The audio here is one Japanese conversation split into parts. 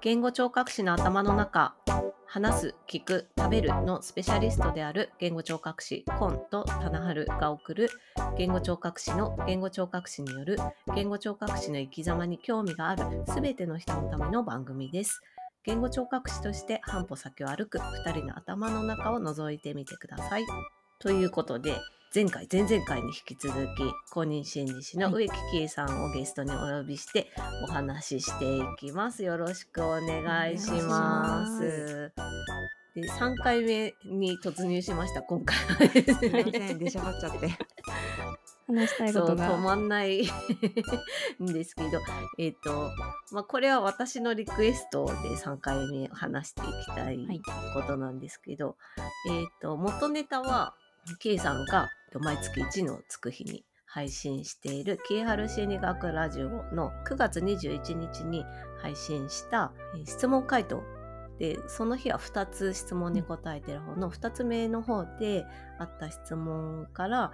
言語聴覚士の頭の中話す聞く食べるのスペシャリストである言語聴覚士コンと棚春が送る言語聴覚士の言語聴覚士による言語聴覚士の生き様に興味があるすべての人のための番組です。言語聴覚士として半歩先を歩く2人の頭の中を覗いてみてください。ということで前回前々回に引き続き公認心理師の植木喜恵さんをゲストにお呼びしてお話ししていきます。よろしくお願いします。で3回目に突入しました今回はでね。ん、出しゃばっちゃって。話したいそうことが止まんないんですけど、えっ、と、まあ、これは私のリクエストで3回目話していきたいはいことなんですけど、えっ、と、元ネタは、K さんが毎月1のつく日に配信している、キエハル心理学ラジオの9月21日に配信した質問回答で、その日は2つ質問に答えてる方の2つ目の方であった質問から、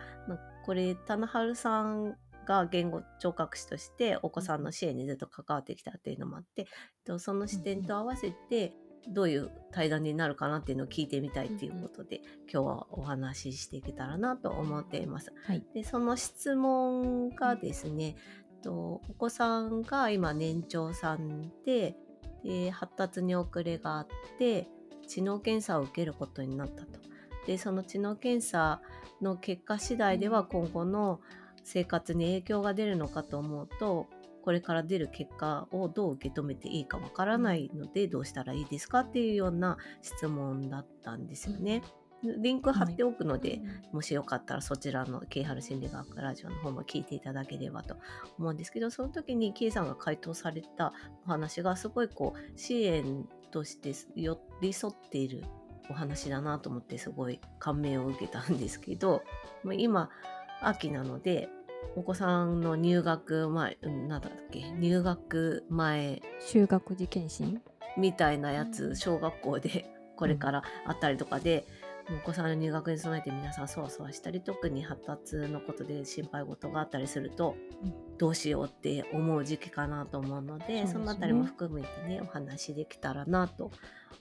これ、棚春さんが言語聴覚士としてお子さんの支援にずっと関わってきたっていうのもあって、その視点と合わせてどういう対談になるかなっていうのを聞いてみたいっていうことで、今日はお話ししていけたらなと思っています。はいでその質問がですね、えっとお子さんが今年長さんでで発達に遅れがあって知能検査を受けることになったと。でその知能検査の結果次第では今後の生活に影響が出るのかと思うとこれから出る結果をどう受け止めていいかわからないのでどうしたらいいですかっていうような質問だったんですよね。リンク貼っておくので、もしよかったらそちらのケイハル心理学ラジオの方も聞いていただければと思うんですけどその時にケイさんが回答されたお話がすごいこう支援として寄り添っているお話だなと思ってすごい感銘を受けたんですけどまあ今秋なのでお子さんの入学前うんなんだっけ？入学前修学時検診みたいなやうんつ小学校でこれからあったりとかで、お子さんの入学に備えて皆さんそわそわしたり特に発達のことで心配事があったりすると、うん。どうしようって思う時期かなと思うのでね。そのあたりも含めてねお話できたらなと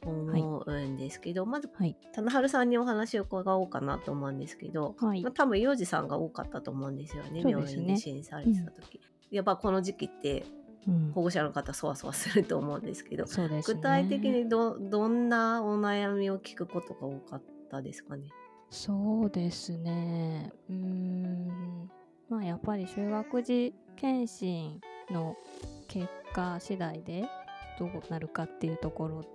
思うんですけど、まずはい。棚春さんにお話を伺おうかなと思うんですけど、はい。まあ、多分幼児さんが多かったと思うんですよねね。院で支援されてた時。やっぱこの時期ってうん。保護者の方そわそわすると思うんですけど、ね。具体的にどどんなお悩みを聞くことが多かったですかね。そうですね。うーん。まあやっぱり修学時検診の結果次第でどうなるかっていうところ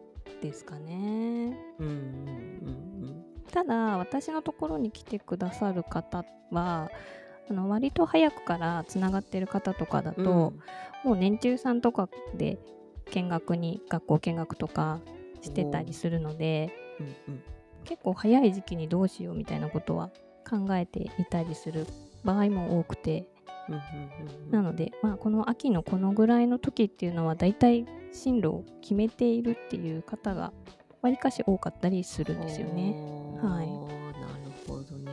ですかね。うんうんただ私のところに来てくださる方はあの割と早くからつながってる方とかだと、うん。うん。もう年中さんとかで見学に学校見学とかしてたりするのでうんうん結構早い時期にどうしようみたいなことは考えていたりする場合も多くて。うんうんうんうん。なので、まあ、この秋のこのぐらいの時っていうのはだいたい進路を決めているっていう方がわりかし多かったりするんですよね。はい。なるほどね。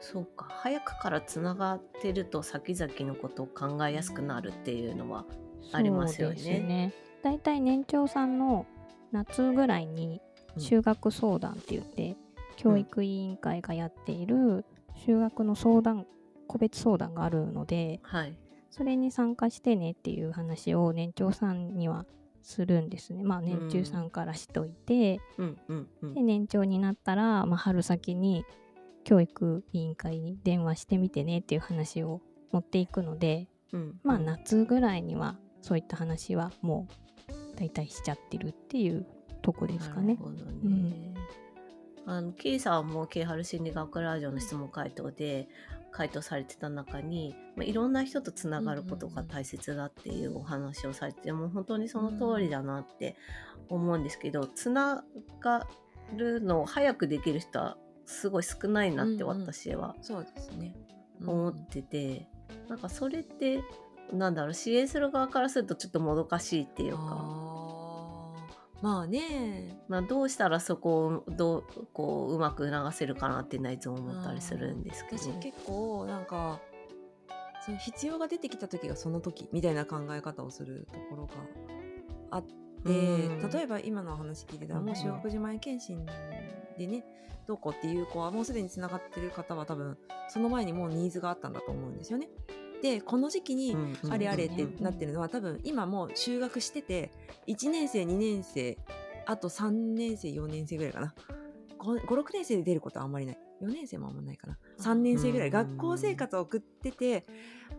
そうか早くからつながってると先々のことを考えやすくなるっていうのはありますよね。ねだいたい年長さんの夏ぐらいにうん修学相談って言って、教育委員会がやっている修学の相談個別相談があるのではい。それに参加してねっていう話を年長さんにはするんですね。まあ年中さんからしといて、うん。うん。うん。で年長になったら、まあ、春先に教育委員会に電話してみてねっていう話を持っていくのでうん。まあうん。夏ぐらいにはそういった話はもう大体しちゃってるっていうとこですかねなる。ほどね。あのケイさんもケイハル心理学ラジオの質問回答で回答されてた中に、まあ、いろんな人とつながることが大切だっていうお話をされてて、もう本当にその通りだなって思うんですけど、つながるのを早くできる人はすごい少ないなってうんうん私はそうですね。思ってて、なんかそれってなんだろう支援する側からするとちょっともどかしいっていうか。まあね。まあ、どうしたらそこをどうこううまく促せるかなっていつも思ったりするんですけど私結構なんかその必要が出てきた時がその時みたいな考え方をするところがあっでうん例えば今のお話聞いてたらうんもう就学時前検診でねどうこうっていう子はもうすでにつながってる方は多分その前にもうニーズがあったんだと思うんですよね。でこの時期にあれあれってなってるのは多分今もう就学してて1年生2年生あと3年生4年生ぐらいかな。56年生で出ることはあんまりない。4年生もあんまりないかな。3年生ぐらいうん学校生活を送ってて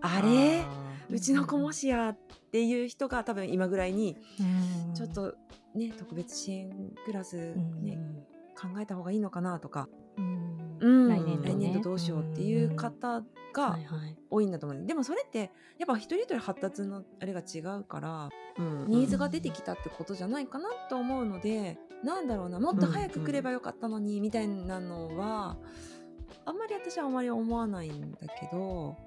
あれ？うちの子もしやっていう人が多分今ぐらいにうん。ちょっとね特別支援クラスうん。ね考えた方がいいのかなとか、うん。うん。来年度ね。来年度どうしようっていう方はがいはい。多いんだと思う、でもそれってやっぱ一人一人発達のあれが違うからうん。ニーズが出てきたってことじゃないかなと思うのでなんだろうなもっと早く来ればよかったのにみたいなのはあんまり私はあんまり思わないんだけど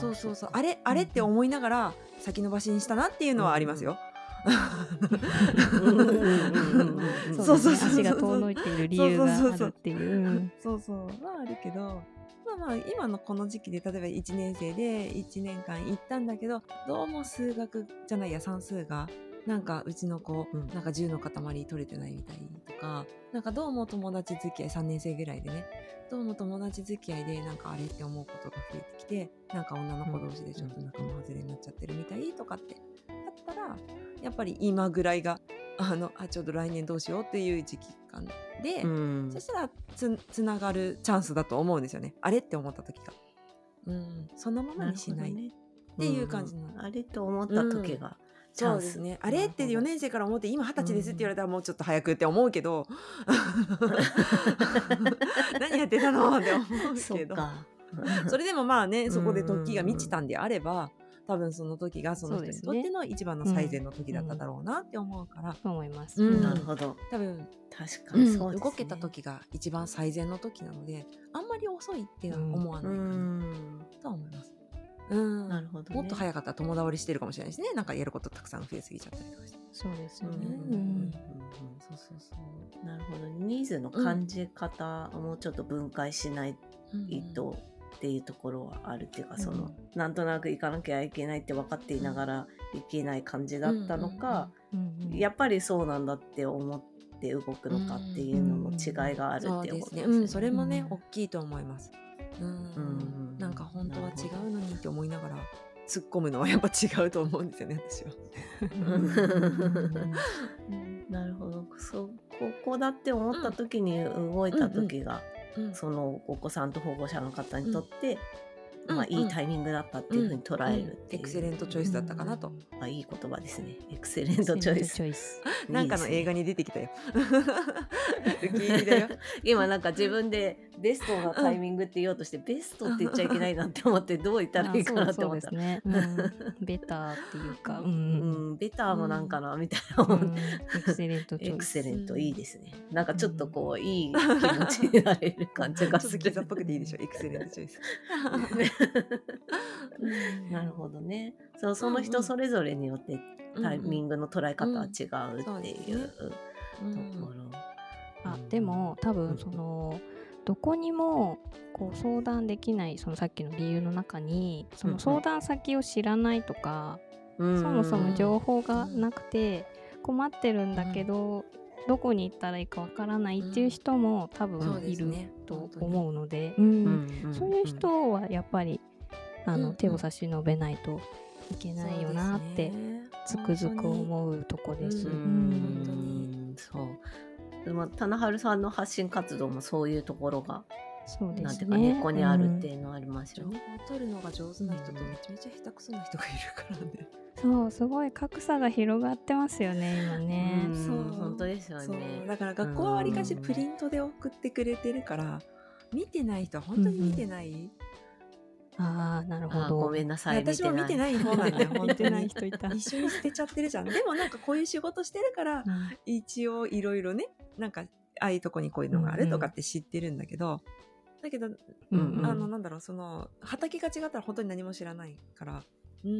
そうそうそう。あれあれって思いながら先延ばしにしたなっていうのはありますよ。うんうんうんうんうんそうそうそう足が遠のいている理由があるっていうそうそうはあるけどまあまあ今のこの時期で例えば1年生で1年間行ったん。だけどどうも数学じゃないや算数がなん。かうちの子、うん。なん。か10の塊取れてないみたいとかなん。かどうも友達付き合い3年生ぐらいでねどうも友達付き合いでなん。かあれって思うことが増えてきてなん。か女の子同士でちょっと仲間外れになっちゃってるみたいとかってだったらやっぱり今ぐらいがあのあちょうど来年どうしようっていう時期感で、うん。そしたらつつながるチャンスだと思うんですよね。あれって思った時が、うん、そのままにしない、ね。っていう感じなの。んん。あれと思った時がチャンスそうですね。あれって4年生から思って今二十歳ですって言われたらもうちょっと早くって思うけど 何やってたのって思うけど。それでもまあねそこで時が満ちたんであれば多分その時がその人にとっての一番の最善の時だっただろうなって思うから、と思います。うん。なるほど。多分確かにそうですね。動けた時が一番最善の時なのであんまり遅いっては思わうないかな、ん。とは思います。うん、なるほどね。もっと早かったら友倒れしてるかもしれないですね。なんかやることたくさん増えすぎちゃったりとかして。そうですよね。うん。うんうんそうそうそう。なるほどニーズの感じ方をもうちょっと分解しないとっていうところはあるっていうか、うん。そのなんとなく行かなきゃいけないって分かっていながら行けない感じだったのか、うんうんやっぱりそうなんだって思って動くのかっていうのの違いがあるっていう。ことですね。うん、それもね、うん。大きいと思います。うん、うんなんか本当は違うのにって思いながら突っ込むのはやっぱ違うと思うんですよね、私は。なるほど。そうここだって思った時に動いた時が、そのお子さんと保護者の方にとって、まあ、うん。いいタイミングだったっていうふうに捉えるエクセレントチョイスだったかなと。あいい言葉ですね。エクセレントチョイス。チョイス。なんかの映画にに出てきたよ。今なんか自分でベストなタイミングって言おうとして、ベストって言っちゃいけないなって思ってどう言ったらいいかなって思った。あそうそうですね。うん。ベターっていうか、う うん。ん、ベターもなんかなみたいなエクセレントチョイス。エクセレントうんいいですね。なんかちょっとこう、いい気持ちになれる感じがする。ちょっとキザっぽくていいでしょ、エクセレントチョイス。なるほどね。そうその人それぞれによってタイミング。グの捉え方は違うっていうところ。あでも多うん。分そのどこにもこう相談できないそのさっきの理由の中にその相談先を知らないとか、うん。そもそも情報がなくて困ってるんだけど、どこに行ったらいいかわからないっていう人も多分いると思うので、そういう人はやっぱりあの、うん手を差し伸べないといけないよなってつくづく思うとこです。本当にん。そう。でも棚春さんの発信活動もそういうところが、そうですね。なんていうか根っこにあるってうんいうのはありますよ情報をね。取るのが上手な人とめちゃめちゃ下手くそな人がいるからね。そうすごい格差が広がってますよね今ね。うんそう本当ですよね。だから学校はわりかしプリントで送ってくれてるから見てない人は本当に見てない、ああなるほあど。ごめんなさい。私も見てない方なんだよ本当見てないに 人いた。一緒に捨てちゃってるじゃんでもなんかこういう仕事してるからうん一応いろいろねなんかああいうとこにこういうのがあるとかって知ってるんだけど、だけど、うんうん。あのなんだろうその畑が違ったら本当に何も知らないから。うん。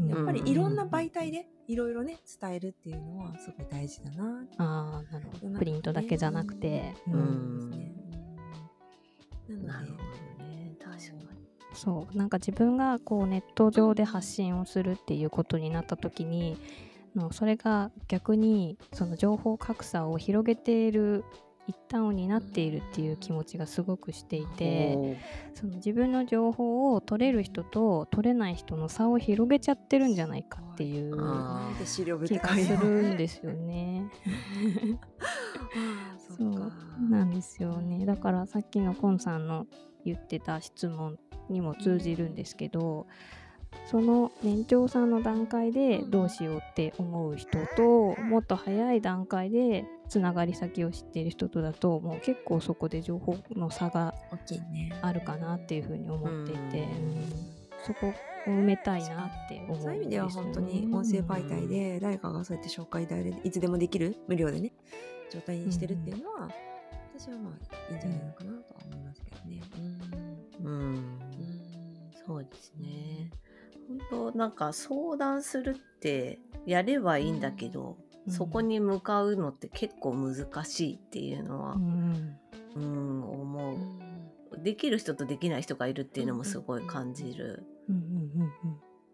うんやっぱりいろんな媒体でいろいろね伝えるっていうのはすごい大事だな。ああなるほど。プリントだけじゃなくて。ううん。んですね。うんね。確かに。そう。なんか自分がこうネット上で発信をするっていうことになった時にのそれが逆にその情報格差を広げている一端を担っているっていう気持ちがすごくしていてその自分の情報を取れる人と取れない人の差を広げちゃってるんじゃないかっていう気がするんですよね。そうなんですよね。だからさっきのコンさんの言ってた質問にも通じるんですけどその年長さん。の段階でどうしようって思う人ともっと早い段階でつながり先を知っている人とだともう結構そこで情報の差があるかなっていうふうに思っていて、そこを埋めたいなって思う、ね、そういう意味では本当に音声媒体で誰かがそうやって紹介でいつでもできる無料でね状態にしてるっていうのは、私はまあいいんじゃないのかなとは思いますけどね。うん、うん、そうですね。本当なんか相談するってやればいいんだけど、うん、そこに向かうのって結構難しいっていうのは、うん、うん、思う。できる人とできない人がいるっていうのもすごい感じる。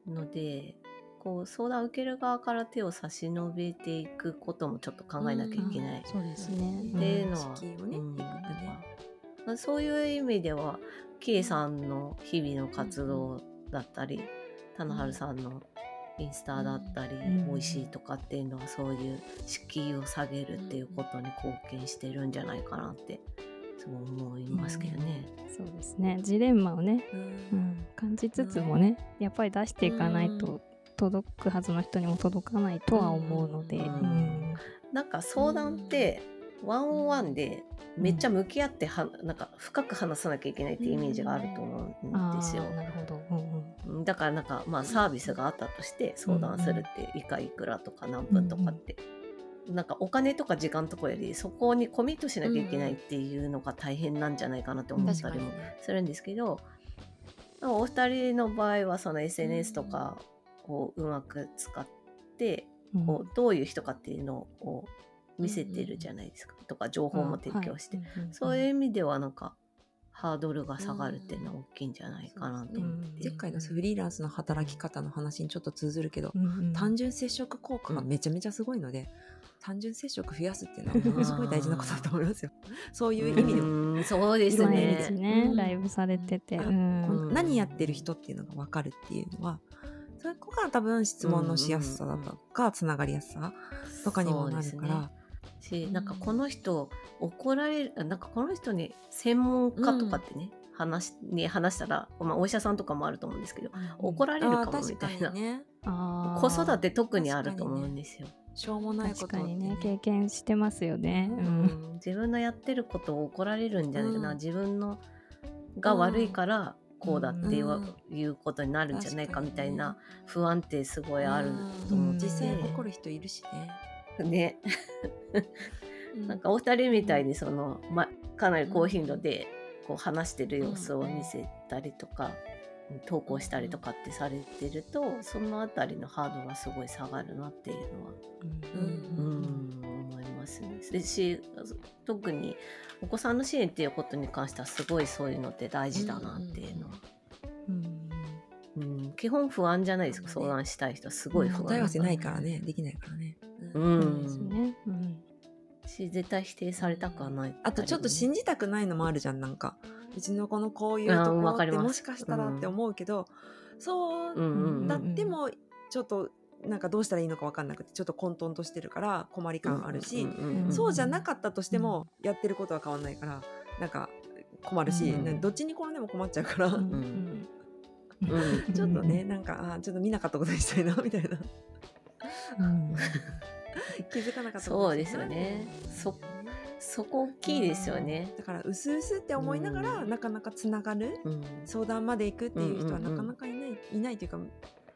のでこう相談を受ける側から手を差し伸べていくこともちょっと考えなきゃいけない、そうですね。っていうのは、うん、そういう意味では K さんの日々の活動だったり、棚春さんのインスタだったり、美味しいとかっていうのはそういう敷居を下げるっていうことに貢献してるんじゃないかなってそう思いますけどね。そうですね。ジレンマをね、うん。感じつつもね、やっぱり出していかないと届くはずの人にも届かないとは思うので、うん、なんか相談ってワンオンワンでめっちゃ向き合っては、なんか深く話さなきゃいけないっていうイメージがあると思うんですよ。なるほど、うんうん、だからなんかまあサービスがあったとして相談するっていかいくらとか何分とかって、うなんかお金とか時間とかよりそこにコミットしなきゃいけないっていうのが大変なんじゃないかなって思ったりもするんですけど、お二人の場合はその SNS とかこううまく使って、こうどういう人かっていうのを見せてるじゃないですか、とか情報も提供して、そういう意味ではなんかハードルが下がるっていうのは大きいんじゃないかなと思って、前回のフリーランスの働き方の話にちょっと通ずるけど、単純接触効果がめちゃめちゃすごいので、単純接触増やすっていうのはものすごい大事なことだと思いますよ。そういう意味でも。そうですね。ねライブされてて、何やってる人っていうのが分かるっていうのは、そこが多分質問のしやすさだとか、つながりやすさとかにもなるから。し、なんかこの人怒られるなんかこの人に専門家とかってね、うん、話に話したら、まあ、お医者さんとかもあると思うんですけど、うん、怒られるかもみたいな、ね、子育て特にあると思うんですよ。しょうもないことにね経験してますよね、うん、自分のやってることを怒られるんじゃないかな、自分のが悪いからこうだっていう,、いうことになるんじゃないかみたいな不安定すごいあると思って、実際怒る人いるしね。ね。なんかお二人みたいにその、ま、かなり高頻度でこう話してる様子を見せたりとか、投稿したりとかってされてるとその辺りのハードがすごい下がるなっていうのは、うん、うん思いますね。でし特にお子さんの支援っていうことに関してはすごいそういうのって大事だなっていうのは。うん、うん、基本不安じゃないですか、相談したい人はすごい不安、答え合わせないからね。できないからね。うん、うん。うん。し絶対否定されたくはない、ね、あとちょっと信じたくないのもあるじゃんなんか。うちの子のこういうところってもしかしたらって思うけど、うん、そうだってもちょっとなんかどうしたらいいのか分かんなくてちょっと混沌としてるから困り感あるし、そうじゃなかったとしてもやってることは変わんないからなんか困るし、うん、どっちに転んでも困っちゃうから、うん、ちょっとねなんかあちょっと見なかったことにしたいなみたいな、気づかなかったそうですよね。そそこ大きいですよね、だからうすうすって思いながら、なかなかつながる、相談まで行くっていう人はなかなかいない、いないというか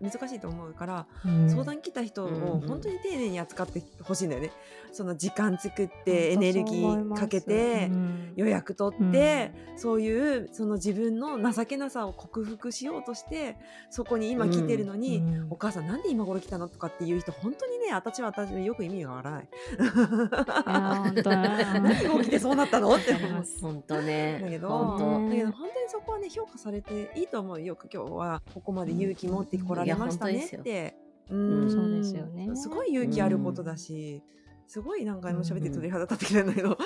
難しいと思うから、うん、相談来た人を本当に丁寧に扱ってほしいんだよね。その時間作ってエネルギーかけて、予約取って、うん、そういうその自分の情けなさを克服しようとしてそこに今来てるのに、うん、お母さんなんで今頃来たのとかっていう人本当にね私は私よく意味がわからない。何が起きてそうなったのって思います。本当ね。だけど本当。だけど本当にそこはね評価されていいと思うよく今日は。ここまで勇気持ってこられましたね。って。うん。そうですよね。すごい勇気あることだし、すごい何回も喋って鳥肌立ってきたんだけど、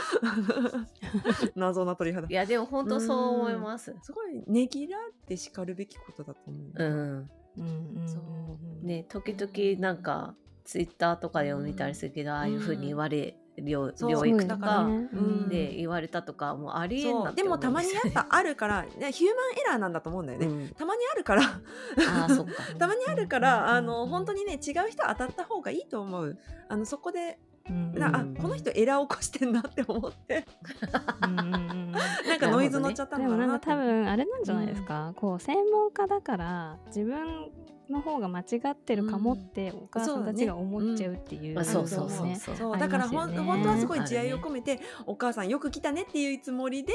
謎な鳥肌。いやでも本当そう思います。すごいねぎらって叱るべきことだと思う、うん。うんうん。そう。ね時々なんかツイッターとかでも見たりするけど、ああいうふうに言われるよそう療育とだかで言われたとかもうありえんなそう。って思うんでもたまにやっぱあるからねヒューマンエラーなんだと思うんだよね、うん。たまにあるから。ああそっか。たまにあるから、うんあの本当にね違う人当たった方がいいと思う。あのそこであうんこの人エラー起こしてんなって思って。うんうんうん なんかノイズ乗っちゃったでもなんのかなか多分あれなんじゃないですか、こう専門家だから自分の方が間違ってるかもってお母さんたちが思っちゃうっていう、まあそうそうそうねそう。だから本当はすごい慈愛を込めて、お母さんよく来たねっていうつもりで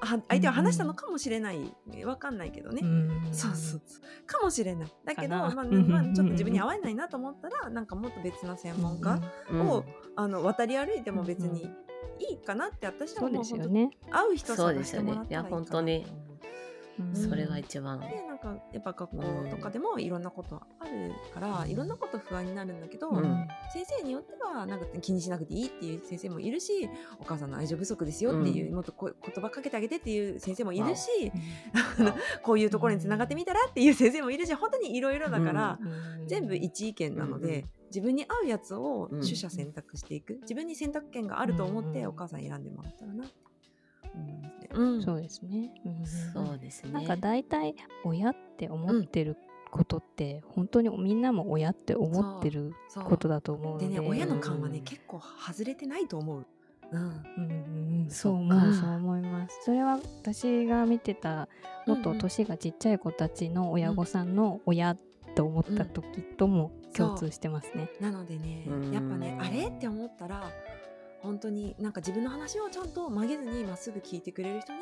は相手は話したのかもしれない、わかんないけどね、うん。そうそうそう。かもしれない。だけどまあ、うん。まあ、ちょっと自分に合わないなと思ったらなんかもっと別な専門家うんを、あの渡り歩いても別にいいかなって私はそうもうですよね、会う人そう探してですよねもらったらいいかないや本当にうんそれが一番。でなんかやっぱ学校とかでもいろんなことあるから、うん。いろんなこと不安になるんだけど、うん。先生によってはなんか気にしなくていいっていう先生もいるしお母さんの愛情不足ですよっていう、うんもっとこう言葉かけてあげてっていう先生もいるし、うん。こういうところにつながってみたらっていう先生もいるし本当にいろいろだから、うん。全部一意見なので、自分に合うやつをうん。取捨選択していく、自分に選択権があると思って、うん。お母さん選んでもらったらなって思いますね。うん。そうですね、うん。そうですね。なんか大体親って思ってることって、本当にみんなも親って思ってることだと思うので。でね親の勘はね、うん結構外れてないと思う。うん。うん。うんうん、そそう思うそう思います。それは私が見てたもっと年がちっちゃい子たちの親御さんの親と思った時とも共通してますね。なのでねうんやっぱねあれ？って思ったら本当になんか自分の話をちゃんと曲げずにまっすぐ聞いてくれる人に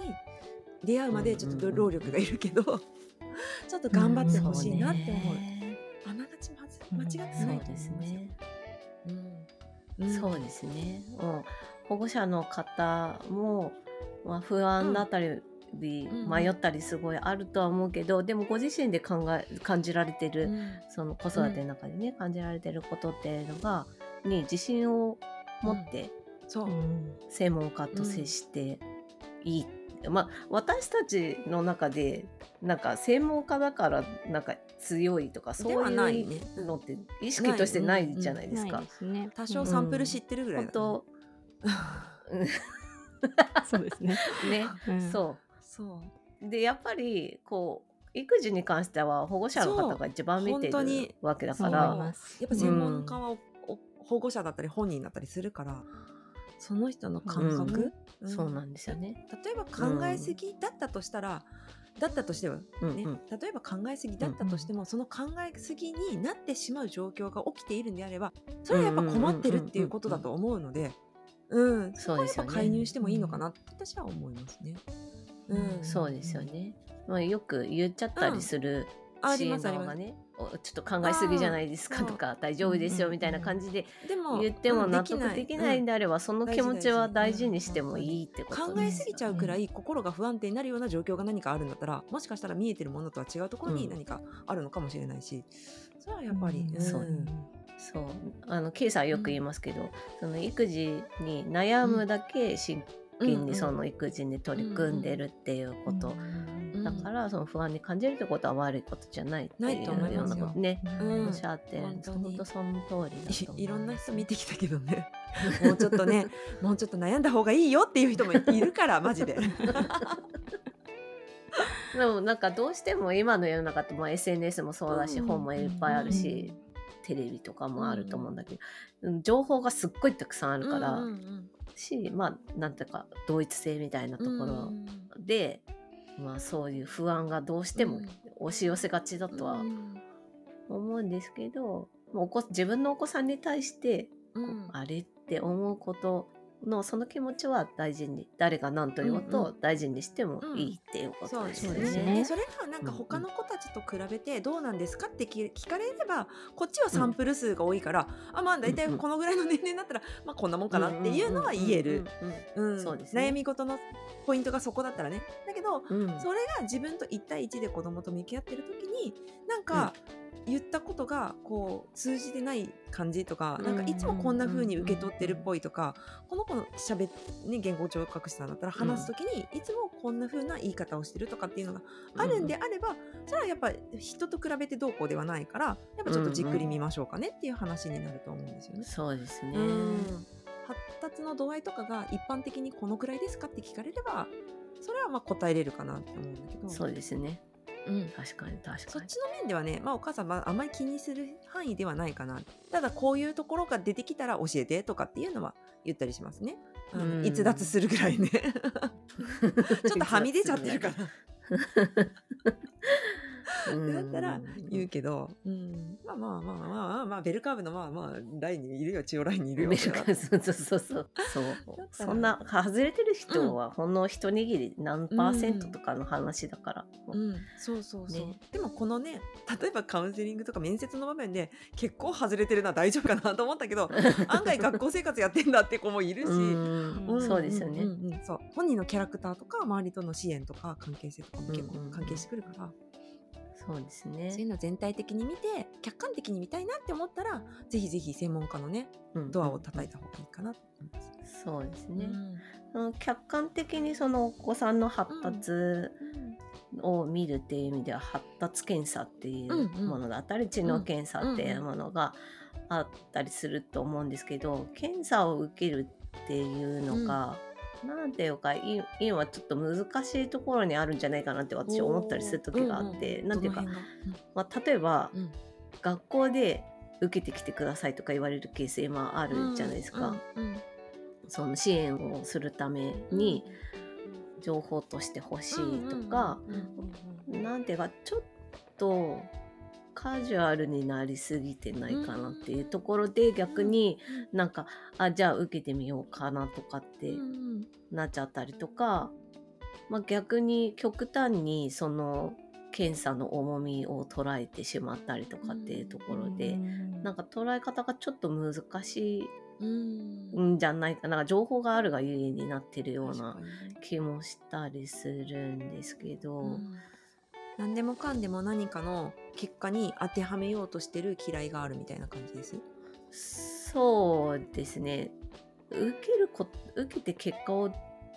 出会うまでちょっと労力がいるけど、ちょっと頑張ってほしいなって思う。ねあながちまずうん間違ってないとそう思いますよ。ですね。うんうんそうですね。うん保護者の方も、まあ、不安だったり、うん迷ったりすごいあるとは思うけど、でもご自身で考え感じられてる、うんその子育ての中でね、感じられてることっていうのがに自信を持ってそう、うん。専門家と接していい、まあ私たちの中でなんか専門家だからなんか強いとかそうではないうのって意識としてないじゃないですか。多少サンプル知ってるぐらいね。当、うん。そうですね。ね、うん。そそう。うでやっぱりこう育児に関しては保護者の方が一番見てそう本当にるわけだから。やっぱ専門家はおお保護者だったり本人だったりするからその人の感覚、ん。そうなんですよね。例えば考えすぎだったとしたら、だったとしては、ねうんうん。例えば考えすぎだったとしても、その考えすぎになってしまう状況が起きているんであればそれはやっぱ困ってるっていうことだと思うので、うん、そこはやっぱ介入してもいいのかなって私は思いますね。うん、そうですよね。まあ、よく言っちゃったりするあ支援りますあります。ね、おちょっと考えすぎじゃないですかとか大丈夫ですよみたいな感じででも言ってもうん納得できない。んうんであればその気持ちは大事にしてもいいってこと考ですえすぎちゃうくらい心が不安定になるような状況が何かあるんだったらもしかしたら見えてるものとは違うところにうん何かあるのかもしれないし、それはやっぱり、うん。ん。そう。そう。あの K さんよく言いますけど、その育児に悩むだけ真剣にその育児に取り組んでるっていうこと、うんだからその不安に感じるってことは悪いことじゃないってないうようなことね、うん。おっしゃってその通りだと思いいろんな人見てきたけどね。もうちょっとねもうちょっと悩んだ方がいいよっていう人もいるからマジで。でもなんかどうしても今の世の中ってまあ SNS もそうだし、うん本もいっぱいあるし、テレビとかもあると思うんだけど、うん。情報がすっごいたくさんあるから、うんうんしまあなんていうか同一性みたいなとうん。ころで、まあそういう不安がどうしても押し寄せがちだとはうん。思うんですけど、もうお子自分のお子さんに対して、うん。あれって思うことのその気持ちは大事に誰が何と言おうと大事にしてもいいっていうことですよね。それがなんか他の子たちと比べてどうなんですかって聞聞かれればこっちはサンプル数が多いから、あまあ大体このぐらいの年齢になったら、まあこんなもんかなっていうのは言える。悩み事のポイントがそこだったらね。だけどうん。うんそれが自分と1対1で子供と向き合ってる時になんか、言ったことがこう通じてない感じとか、なんかいつもこんな風に受け取ってるっぽいとか、この子のしゃべね言語聴覚士さんだったら話す時に、いつもこんな風な言い方をしてるとかっていうのがあるんであれば、それはやっぱ人と比べてどうこうではないからやっぱちょっとじっくり見ましょうかねっていう話になると思うんですよね。そうですね。発達の度合いとかが一般的にこのくらいですかって聞かれればそれはまあ答えれるかなって思うんだけどそうですね。うん、確かに確かに。そっちの面ではね、まあ、お母さんはあまり気にする範囲ではないかな。ただこういうところが出てきたら教えてとかっていうのは言ったりしますね。あのうん。逸脱するぐらいね。ちょっとはみ出ちゃってるから。う んだったら言うけど、うん、まあまあまあまあまあ、まあ、ベルカーブのまあまあラインにいるよ中央ラインにいるよメルカそうそうそうそうそうそんな外れてる人はほんの一握り何パーセントとかの話だから、うん、そうそうそう、ねでもこのね例えばカウンセリングとか面接の場面で結構外れてるな大丈夫かなと思ったけど案外学校生活やってんだって子もいるし、うんうんそうですよね、んうんうんそう本人のキャラクターとか周りとの支援とか関係性とかも結構うんうんうん関係してくるから、そうですそういうね、のを全体的に見て客観的に見たいなって思ったらぜひぜひ専門家のねうん。ドアを叩いた方がいいかなと思います。そうですね、うん。客観的にそのお子さんの発達を見るっていう意味では発達検査っていうものだったり、知能検査っていうものがあったりすると思うんですけど検査を受けるっていうのが、なんていうかい今ちょっと難しいところにあるんじゃないかなって私思ったりする時があって、うんうんなんていうかどの、辺が。まあ、例えば、うん。学校で受けてきてくださいとか言われるケース今あるじゃないですか、うんうんその支援をするために情報として欲しいとか、なんていうかちょっとカジュアルになりすぎてないかなっていうところで逆になんかあじゃあ受けてみようかなとかってうん。なっちゃったりとか、まあ、逆に極端にその検査の重みを捉えてしまったりとかっていうところで、なんか捉え方がちょっと難しうんいんじゃないかな。なんか情報があるがゆえになってるような気もしたりするんですけど、うん。何でもかんでも何かの結果に当てはめようとしてる嫌いがあるみたいな感じです？そうですね受けるこ受けて結果を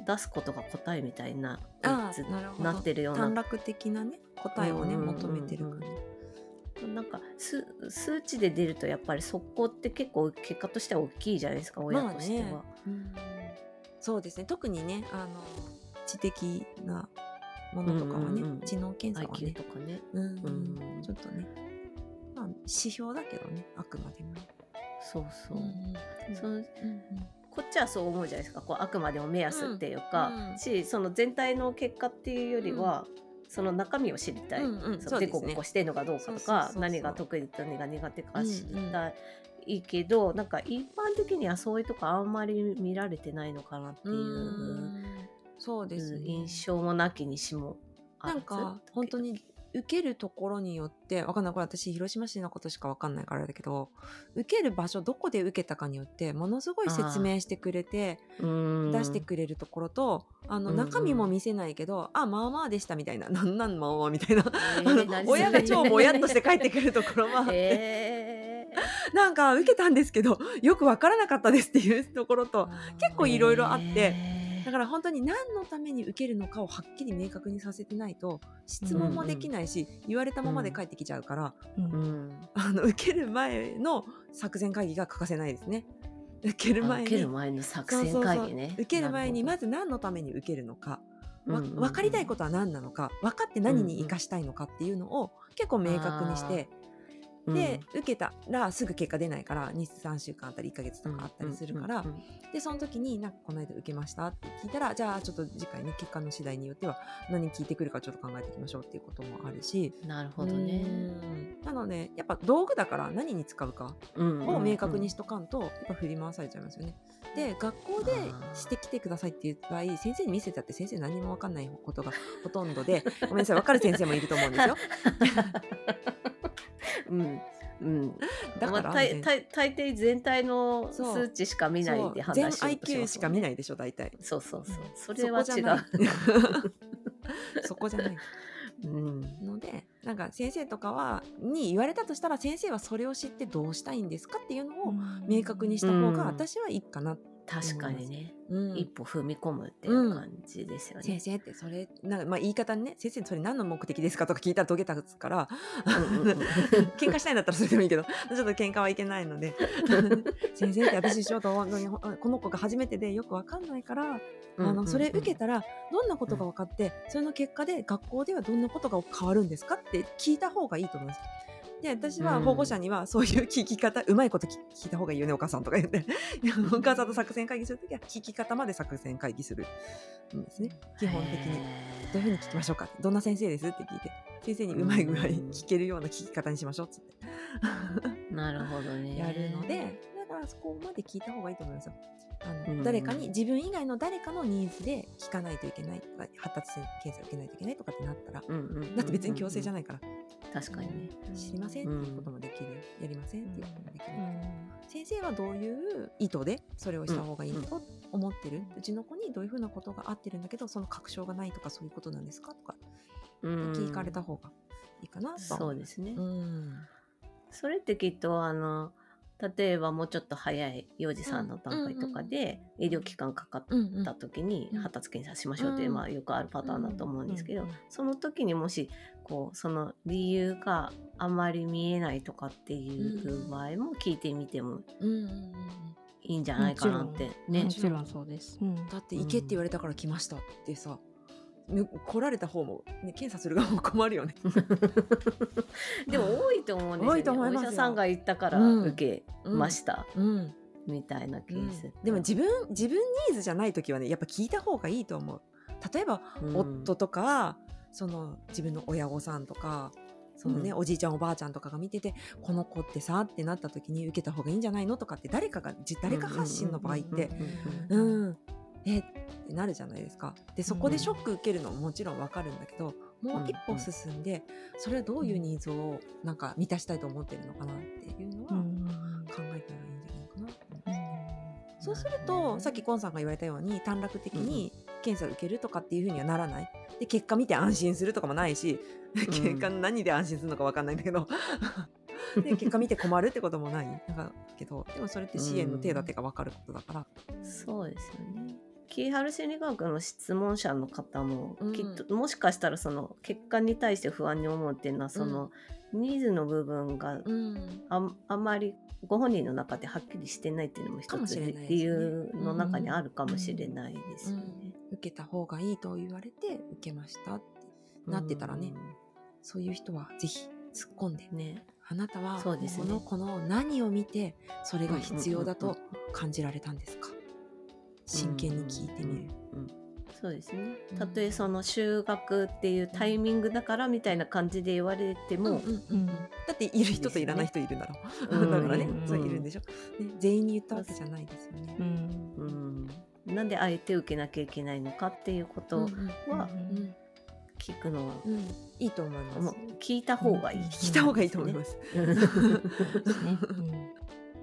出すことが答えみたいなななってるような短絡的なね答えをね求めてる感じ。なんか数数値で出るとやっぱりそこって結構結果としては大きいじゃないですか親としては。うんそうですね特にねあの知的なものとかはね、うんうんうん。知能検査はね。と、かね。うんうん。ちょっとね、まあ、指標だけどねあくまでも。そうそう。うんそのうんこっちはそう思うじゃないですか。こうあくまでも目安っていうか、しその全体の結果っていうよりは、その中身を知りたい、うんうん。そそうですね。のデコボコしてるのかどうかとか何が得意で何が苦手か知りたいけど、なんか一般的にはそういうとこあんまり見られてないのかなっていう。うんそうですね。印象もなきにしもなんか本当に受けるところによってわかんない。これ私広島市のことしかわかんないからだけど受ける場所どこで受けたかによってものすごい説明してくれてうん出してくれるところと、あのうん中身も見せないけど、あまあまあでしたみたいな。なんなんまあまあみたいな、親が超ぼやっとして帰ってくるところは、え なんか受けたんですけどよくわからなかったですっていうところとー結構いろいろあってえーだから本当に何のために受けるのかをはっきり明確にさせてないと質問もできないし、言われたままで帰ってきちゃうから、うん。あの受ける前の作戦会議が欠かせないですね。受ける前にあ受ける前の作戦会議ね。受ける前にまず、ず何のために受けるのか、わうんうんうん。分かりたいことは何なのか分かって何に生かしたいのかっていうのを結構明確にして、で、受けたらすぐ結果出ないから23週間あったり1ヶ月とかあったりするから、うんうんうんでその時になんかこの間受けましたって聞いたらじゃあちょっと次回ね結果の次第によっては何聞いてくるかちょっと考えていきましょうっていうこともあるし。なるほどね。うん。なのでやっぱ道具だから何に使うかを明確にししとかんとやっぱ振り回されちゃいますよね。で学校でしてきてくださいって言った場合先生に見せたって先生何にも分かんないことがほとんどでごめんなさい分かる先生もいると思うんですよ。うんうん。だから、まあ、大大大抵全体の数値しか見ないで話しようとし IQ しか見ないでしょ大体。そうそうそう。そそれは違うい。そこじゃない。うん。のでなんか先生とかはに言われたとしたら先生はそれを知ってどうしたいんですかっていうのを明確にした方が私はいいかな確かにね、うん、一歩踏み込むっていう感じですよね。先生ってそれなんか、まあ、言い方にね先生それ何の目的ですかとか聞いたらトゲたから喧嘩したいんだったらそれでもいいけどちょっと喧嘩はいけないので。先生って私ちょっとこの子が初めてでよくわかんないからあのそれ受けたらどんなことが分かってそれの結果で学校ではどんなことが変わるんですか？って聞いた方がいいと思います。で私は保護者にはそういう聞き方、うまいこと聞いた方がいいよねお母さんとか言って。お母さんと作戦会議するときは聞き方まで作戦会議する。んですね。基本的に。どういうふうに聞きましょうか？どんな先生ですって聞いて。先生にうまい具合聞けるような聞き方にしましょうっつって。なるほどね。やるのでだからそこまで聞いた方がいいと思いますよあの、誰かに自分以外の誰かのニーズで聞かないといけないとか発達検査を受けないといけないとかってなったら、だって別に強制じゃないから、確かにね。知りませんっていうこともできる、やりませんっていうこともできる、先生はどういう意図でそれをした方がいいと思ってる、うちの子にどういうふうなことが合ってるんだけどその確証がないとかそういうことなんですか？とか聞かれた方がいいかな。とそうですね、うん、それってきっとあの例えばもうちょっと早い幼児さんの段階とかで医療機関かかった時に発達検査しましょうっていう、まあ、よくあるパターンだと思うんですけど、その時にもしこうその理由があまり見えないとかっていう場合も聞いてみてもいいんじゃないかなってね。もちろん。そうです、だって行けって言われたから来ましたってさ、来られた方も、ね、検査する側も困るよね。でも多いと思うんですよ、ね、お医者さんが言ったから受けました、うん。うん、みたいなケース、うん、でも自分自分ニーズじゃない時はねやっぱ聞いた方がいいと思う。例えば、夫とかその自分の親御さんとかそのね、おじいちゃんおばあちゃんとかが見ててこの子ってさってなった時に受けた方がいいんじゃないのとかって誰かが誰か発信の場合って。うんえってなるじゃないですか。でそこでショック受けるのももちろんわかるんだけど、もう一歩進んで、それはどういうニーズをなんか満たしたいと思ってるのかなっていうのは考えたらいいんじゃないかなと思いますね。そうすると、さっきコンさんが言われたように短絡的に検査を受けるとかっていうふうにはならない。で結果見て安心するとかもないし、結果何で安心するのか分かんないんだけど。で結果見て困るってこともない。なんかけどでもそれって支援の手立てが分かることだから、そうですよねキーハル心理学の質問者の方も、きっともしかしたらその結果に対して不安に思うっていうのはその、ニーズの部分があ,、あまりご本人の中ではっきりしてないっていうのも一つ理由の中にあるかもしれないですよね。受けた方がいいと言われて受けましたってなってたらね、そういう人はぜひ突っ込んでね。あなたはこの子の何を見てそれが必要だと感じられたんですか、真剣に聞いてみる。そうですね。たとえその就学っていうタイミングだからみたいな感じで言われても、だっている人といらない人いるだろう。だからね、そういるんでしょ、ね。全員に言ったわけじゃないですよね。うんなんであえて受けなきゃいけないのかっていうことは聞くのは、いいと思います。聞いた方がいい、聞いた方がいいと思います。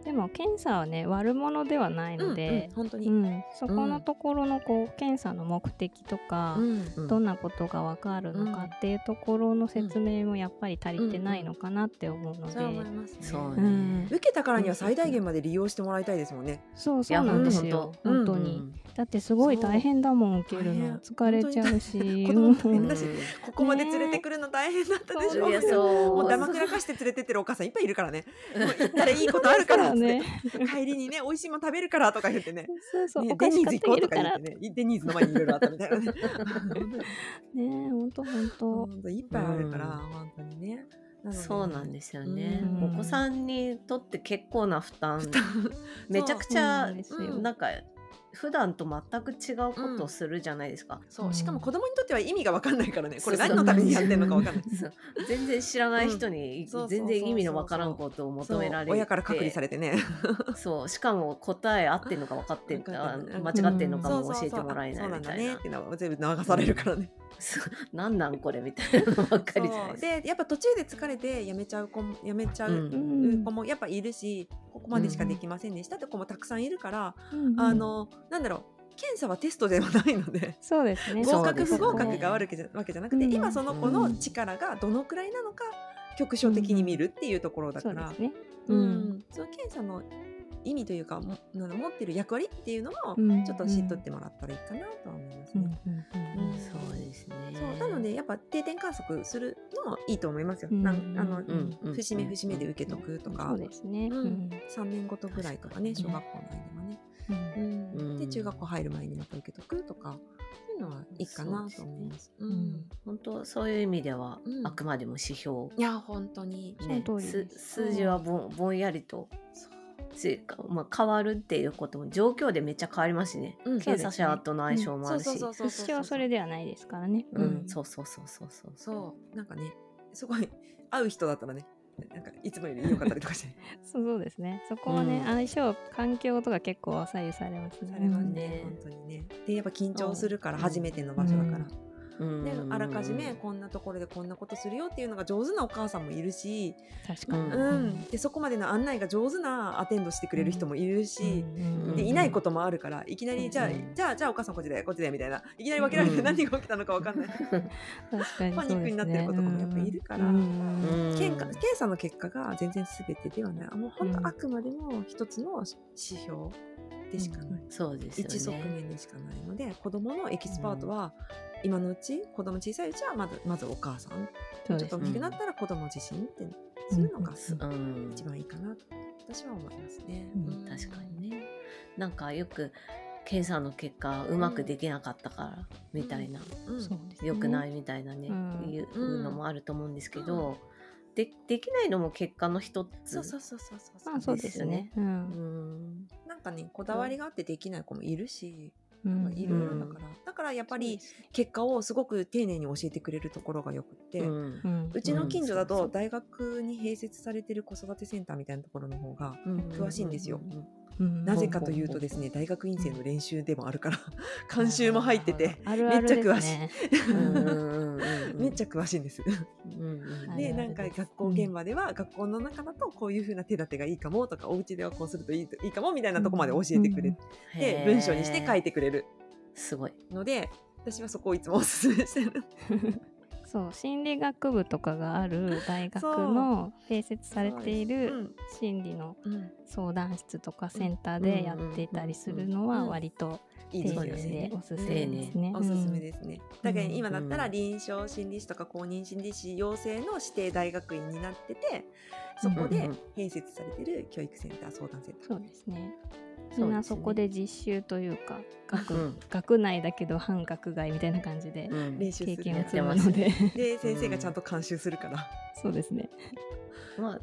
でも検査はね悪者ではないので、うんうん、本当に、うん、そこのところのこう検査の目的とか、うん、どんなことが分かるのかっていうところの説明もやっぱり足りてないのかなって思うので、そうね、受けたからには最大限まで利用してもらいたいですもんね。そうそうなんですよ。本当。に、だってすごい大変だもん受けるの。疲れちゃうし。子供大変だし、ここまで連れてくるの大変だったでしょ、ね、もう。だまくらかして連れてってるお母さんいっぱいいるからね。行ったらいいことあるからね、帰りにね美味しいもの食べるからとか言ってね。そうそう、ね、デニーズ行こうとか言ってね。デニーズの前にいろいろあったみたいなね。ね本当本当いっぱいあるから、本当にね。そうなんですよね、お子さんにとって結構な負担。めちゃくちゃなんか普段と全く違うことをするじゃないですか、うん、そう。しかも子供にとっては意味が分かんないからね。これ何のためにやってるのか分かんない。全然知らない人に全然意味の分からんことを求められて親から隔離されてね。そう。しかも答え合ってんのか分かってん間違ってんのかも教えてもらえないみたいな、っていうのは全部流されるからね、何なんこれみたいなのばっかりじゃないでやっぱ途中で疲れてやめちゃう子もやめちゃう子もやっぱいるしここまでしかできませんでしたって子もたくさんいるから、あのなんだろう検査はテストではないのでそうですね。合格不合格があるわけじゃなくて、うん今その子の力がどのくらいなのか局所的に見るっていうところだから、そうん。ん。その検査の意味というかもなんだ持ってる役割っていうのもうんちょっと知っとってもらったらいいかなとは思いますうんね。そうですね。そうなのでやっぱ定点観測するのもいいと思いますよ。うんなんあの、んうん。節目節目で受けとくとか、そうですね。ううん。ん3年ごとぐらいとかね小学校の間はね、うん。うん。でうん。中学校入る前にまた受けとくとかそういうのはいいかなと思います。うねうん。本当そういう意味では、うん。あくまでも指標。いや本当に。ね数字はぼんぼんやりとしまあ、変わるっていうことも状況でめっちゃ変わりますしね、うん検査者との相性もあるし、そうそうそうそう一生それではないですからね。うん。うん。そうそうそうそうそう。そう。なんかねすごい会う人だったらね。なんかいつもより良かったりとかして。そうそうですね。そこはね、うん。相性環境とか結構左右されますね。されますうんね本当にね。でやっぱ緊張するから初めての場所だから、うんであらかじめこんなところでこんなことするよっていうのが上手なお母さんもいるし、確かに、うん。うん、でそこまでの案内が上手なアテンドしてくれる人もいるし、うんでいないこともあるからいきなり、うんじゃあじゃあじゃあお母さんこっちでこっちでみたいな。いきなり分けられてうん何が起きたのか分かんない、確かにパニックになってる子とかもやっぱいるから検査検査の結果が全然全てではない。もう本うん。当あくまでも一つの指標でしかない、そうですよね。一側面でしかないので子どものエキスパートは今のうち子供小さいうちはまずまずお母さん。ちょっと大きくなったら子供自身ってするのがうん。一番いいかなと私は思いますね。うん確かにね。なんかよく検査の結果うまくできなかったからみたいな、うん。そうですね。良くないみたいなね、うん。いうのもあると思うんですけど、でできないのも結果の一つそうそうそうそうそうですよね。う。うん。んなんかねこだわりがあってできない子もいるし、うんいろいろだから、だからやっぱり結果をすごく丁寧に教えてくれるところがよくって、うちの近所だと大学に併設されてる子育てセンターみたいなところの方が詳しいんですよ。うんうんなぜかというとですね大学院生の練習でもあるから監修も入っててあるあるですね。めっちゃ詳しいんです。でなんか学校現場では学校の中だとこういう風な手立てがいいかもとかお家ではこうするといいといいかもみたいなとこまで教えてくれて、文章にして書いてくれる。すごい。ので私はそこをいつもおすすめしてる。そう心理学部とかがある 大学の併設されている心理の相談室とかセンターでやっていたりするのは割といいで。おすすめですね。おすすめですね。だから今だったらうん臨床心理士とか公認心理師養成の指定大学院になっててそこで併設されてる教育センター相談センター。そうですね。みんなそこで実習というか学,、うん。学内だけど半学外みたいな感じでうん。練習する経験を積やってますむの でで先生がちゃんと監修するから。そうですね。まあ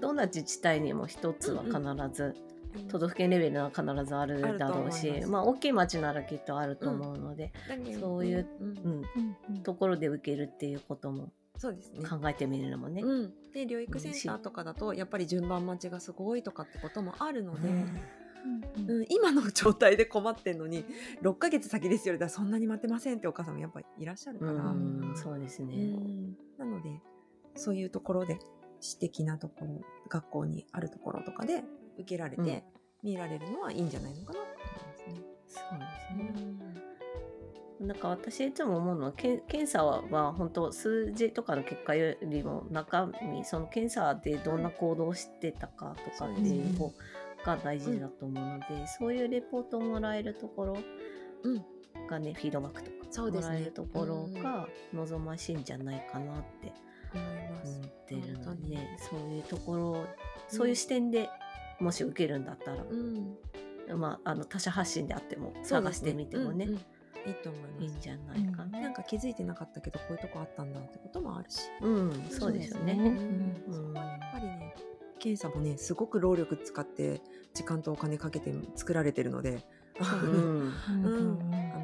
どんな自治体にも一つは必ず、都道府県レベルは必ずあるだろうしまあ大きい町ならきっとあると思うので、そういううん。ところで受けるっていうこともそうですね。考えてみるのもね。うん、で療育センターとかだとやっぱり順番待ちがすごいとかってこともあるので、今の状態で困ってんのに6ヶ月先ですよりだそんなに待ってませんってお母さんもやっぱりいらっしゃるから、そうですね。うんなのでそういうところで私的なところ学校にあるところとかで受けられて、うん見られるのはいいんじゃないのかなと思いますそうですね。ね。なんか私いつも思うのは検査はは本当数字とかの結果よりも中身その検査でどんな行動をしてたかとかっていう方が大事だと思うので、そういうレポートをもらえるところうん。がねフィードバックとかもらえるところが望ましいんじゃないかなって思います。思ってるので、そういうところそういう視点でもし受けるんだったら、うん。まあ、あの他者発信であっても探してみてもねいいと思います。いいんじゃないかな。なんか気づいてなかったけどこういうとこあったんだってこともあるし、うん、そうですよね。そうですね。うん。そこはやっぱりね検査もねすごく労力使って時間とお金かけて作られてるので、あ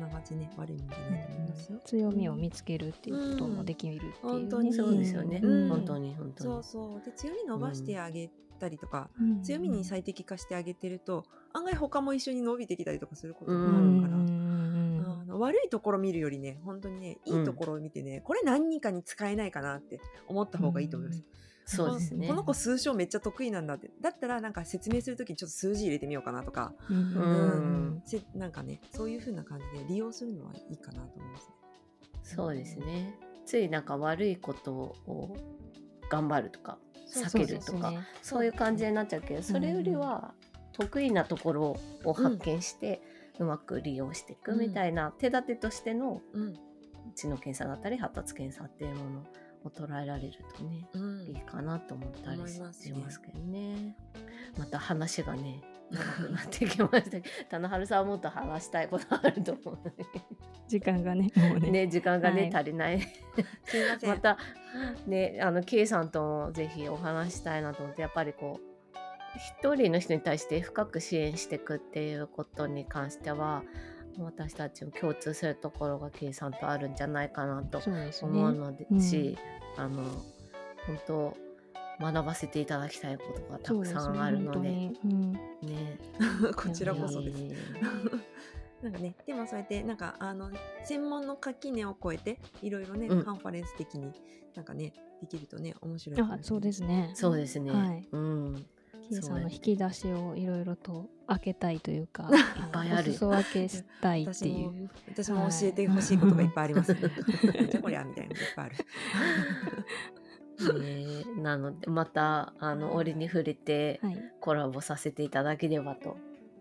ながちね悪いもんじゃないと思いますよ。強みを見つけるっていうこともできるっていう、ね。本当にそうですよね。うん。本当に本当に。そうそう。で強み伸ばしてあげたりとか、うん。強みに最適化してあげてると案外他も一緒に伸びてきたりとかすることうもうんあるから。うん。あの悪いところ見るよりね本当にねいいところを見てね、これ何人かに使えないかなって思った方がいいと思います。そうですね。この子数章めっちゃ得意なんだって。だったらなんか説明するときにちょっと数字入れてみようかなとか、うんうんせなんかねそういう風な感じで利用するのはいいかなと思いますね。そうですね。ついなんか悪いことを頑張るとか避けるとかそういう感じになっちゃうけどそれよりは得意なところを発見して、うまく利用していくみたいな手立てとしてのうん。知能検査だったり発達検査っていうものを捉えられるとねうん。いいかなと思ったりしますけどね。また話がね長くなってきました。けど棚春さんはもっと話したいことあると思うの時間がね もうね。でね時間がね、はい。足りない。すいません。またねあの K さんともぜひお話したいなと思ってやっぱりこう一人の人に対して深く支援していくっていうことに関しては私たちも共通するところが K さんとあるんじゃないかなと思うね。ので、うん。しあの本当学ばせていただきたいことがたくさんあるので。本当にうん。ね。こちらこそです。なんかね、でもそうやってなんかあの専門の垣根を越えていろいろね、うん。カンファレンス的になんかねできるとね面白いかもしれない。あそうですね。そうですね、はい。うんキーさんの引き出しをいろいろと開けたいというか いっぱいあるお裾分けしたいっていう私も教えてほしいことがいっぱいあります。じゃあこりゃみたいなのがいっぱいある。ねなのでまたあの折に触れてはいコラボさせていただければとよ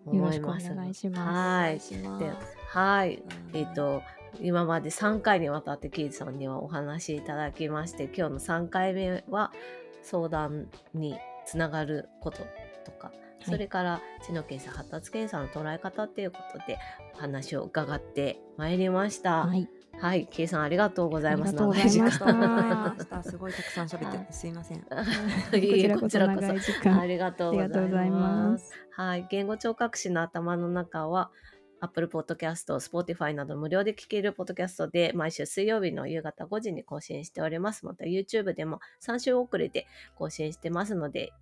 思います。願いしますはい。しまで、はい。うんえっ、と今まで3回にわたってキーズさんにはお話しいただきまして今日の3回目は相談につながることとか、それから知能検査発達検査の捉え方っていうことでお話を伺ってまいりました。はいはい、キーさんありがとうございます。ありがとうございました すごいたくさん喋ってすいません。こちらこそ長い時間ありがとうござい。ますはい、言語聴覚士の頭の中は Apple Podcast、Spotify など無料で聞けるポッドキャストで毎週水曜日の夕方5時に更新しております。また YouTube でも3週遅れて更新してますので、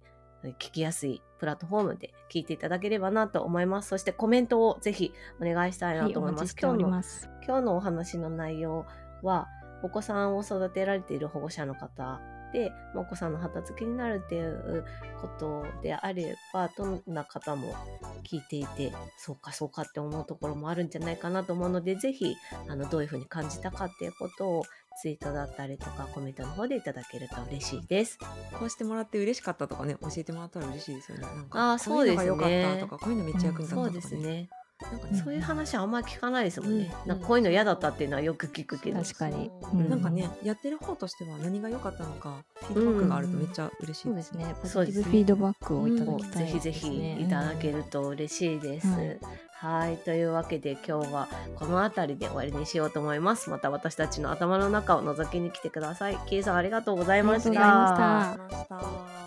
聞きやすいプラットフォームで聞いていただければなと思います。そしてコメントをぜひお願いしたいなはいと思います。今日のお話の内容はお子さんを育てられている保護者の方でまあお子さんの発達気になるっていうことであればどんな方も聞いていてそうかそうかって思うところもあるんじゃないかなと思うのでぜひあのどういうふうに感じたかっていうことをツイートだったりとかコメントの方でいただけると嬉しいです。こうしてもらって嬉しかったとかね教えてもらったら嬉しいですよね。なんかあーそうですねこういうのが良かったとかこういうのめっちゃ役に立ったそうとか、ですね。なんかねうんそういう話はあんまり聞かないですもんね。うんなんかこういうの嫌だったっていうのはよく聞くけど。確かに。そう。うん。なんかねやってる方としては何が良かったのかフィードバックがあるとめっちゃ嬉しいそうですね。ポジそうですね。ティブフィードバックをいただをきたいぜひぜですねひいただけると嬉しいです。はいはい、というわけで今日はこの辺りで終わりにしようと思います。また私たちの頭の中を覗きに来てください。キーさん。ありがとうございました。ありがとうございました